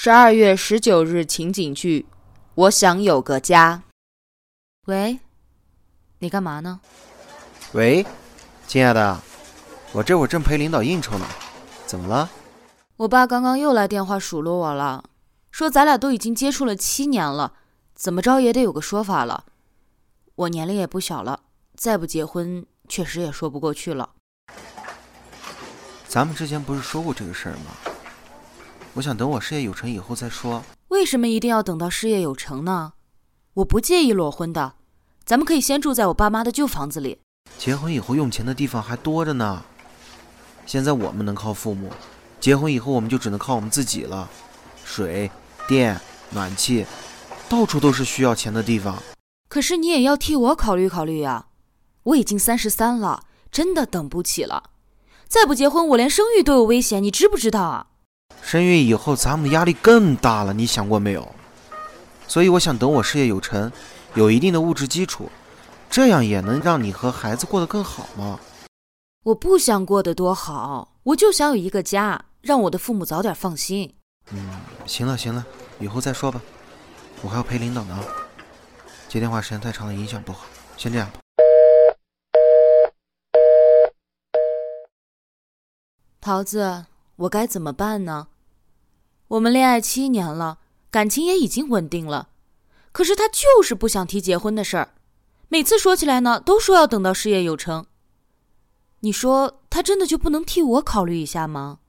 十二月十九日情景剧，我想有个家。喂，你干嘛呢？喂，亲爱的，我这会儿正陪领导应酬呢，怎么了？我爸刚刚又来电话数落我了，说咱俩都已经接触了七年了，怎么着也得有个说法了。我年龄也不小了，再不结婚确实也说不过去了。咱们之前不是说过这个事儿吗？我想等我事业有成以后再说。为什么一定要等到事业有成呢？我不介意裸婚的，咱们可以先住在我爸妈的旧房子里。结婚以后用钱的地方还多着呢。现在我们能靠父母，结婚以后我们就只能靠我们自己了。水电暖气，到处都是需要钱的地方。可是你也要替我考虑考虑呀！我已经三十三了，真的等不起了。再不结婚，我连生育都有危险，你知不知道啊？生育以后，咱们的压力更大了，你想过没有？所以我想等我事业有成，有一定的物质基础，这样也能让你和孩子过得更好嘛。我不想过得多好，我就想有一个家，让我的父母早点放心。嗯，行了行了，以后再说吧，我还要陪领导呢。接电话时间太长了，影响不好，先这样吧。桃子，我该怎么办呢？我们恋爱七年了，感情也已经稳定了，可是他就是不想提结婚的事儿。每次说起来呢，都说要等到事业有成。你说他真的就不能替我考虑一下吗？